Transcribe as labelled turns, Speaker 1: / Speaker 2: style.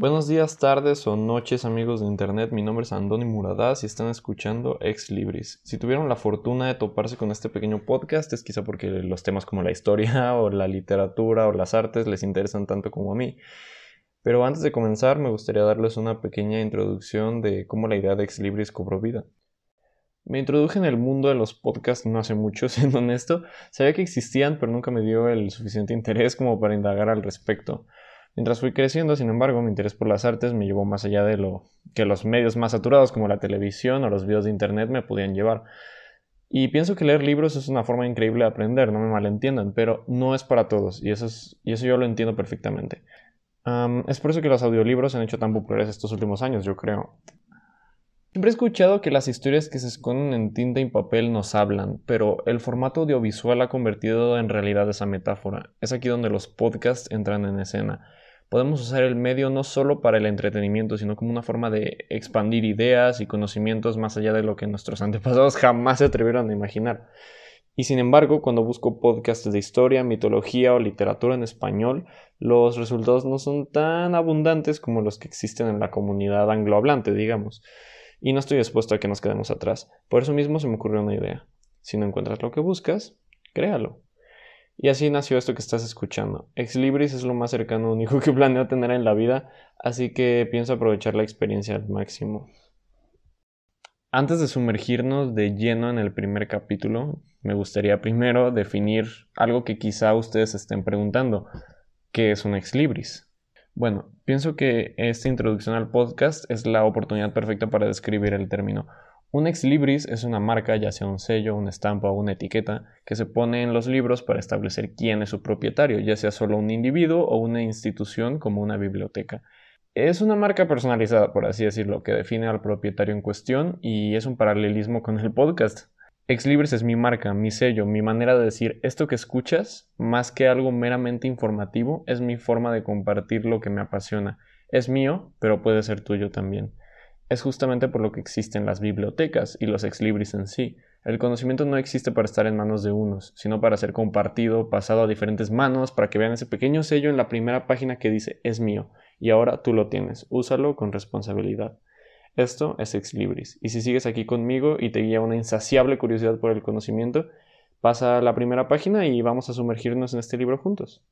Speaker 1: Buenos días, tardes o noches amigos de internet, mi nombre es Andoni Muradas y están escuchando Ex Libris. Si tuvieron la fortuna de toparse con este pequeño podcast es quizá porque los temas como la historia o la literatura o las artes les interesan tanto como a mí. Pero antes de comenzar me gustaría darles una pequeña introducción de cómo la idea de Ex Libris cobró vida. Me introduje en el mundo de los podcasts no hace mucho, siendo honesto. Sabía que existían, pero nunca me dio el suficiente interés como para indagar al respecto. Mientras fui creciendo, sin embargo, mi interés por las artes me llevó más allá de lo que los medios más saturados como la televisión o los videos de internet me podían llevar. Y pienso que leer libros es una forma increíble de aprender, no me malentiendan, pero no es para todos, y eso, es, y eso yo lo entiendo perfectamente. es por eso que los audiolibros se han hecho tan populares estos últimos años, yo creo. Siempre he escuchado que las historias que se esconden en tinta y papel nos hablan, pero el formato audiovisual ha convertido en realidad esa metáfora. Es aquí donde los podcasts entran en escena. Podemos usar el medio no solo para el entretenimiento, sino como una forma de expandir ideas y conocimientos más allá de lo que nuestros antepasados jamás se atrevieron a imaginar. Y sin embargo, cuando busco podcasts de historia, mitología o literatura en español, los resultados no son tan abundantes como los que existen en la comunidad anglohablante, digamos y no estoy dispuesto a que nos quedemos atrás. Por eso mismo se me ocurrió una idea. Si no encuentras lo que buscas, créalo. Y así nació esto que estás escuchando. Ex Libris es lo más cercano hijo que planeo tener en la vida, así que pienso aprovechar la experiencia al máximo. Antes de sumergirnos de lleno en el primer capítulo, me gustaría primero definir algo que quizá ustedes estén preguntando. ¿Qué es un ex libris? Bueno, pienso que esta introducción al podcast es la oportunidad perfecta para describir el término. Un ex libris es una marca, ya sea un sello, una estampa o una etiqueta, que se pone en los libros para establecer quién es su propietario, ya sea solo un individuo o una institución como una biblioteca. Es una marca personalizada, por así decirlo, que define al propietario en cuestión y es un paralelismo con el podcast. Exlibris es mi marca, mi sello, mi manera de decir esto que escuchas, más que algo meramente informativo, es mi forma de compartir lo que me apasiona. Es mío, pero puede ser tuyo también. Es justamente por lo que existen las bibliotecas y los exlibris en sí. El conocimiento no existe para estar en manos de unos, sino para ser compartido, pasado a diferentes manos, para que vean ese pequeño sello en la primera página que dice es mío, y ahora tú lo tienes. Úsalo con responsabilidad. Esto es Ex Libris. Y si sigues aquí conmigo y te guía una insaciable curiosidad por el conocimiento, pasa a la primera página y vamos a sumergirnos en este libro juntos.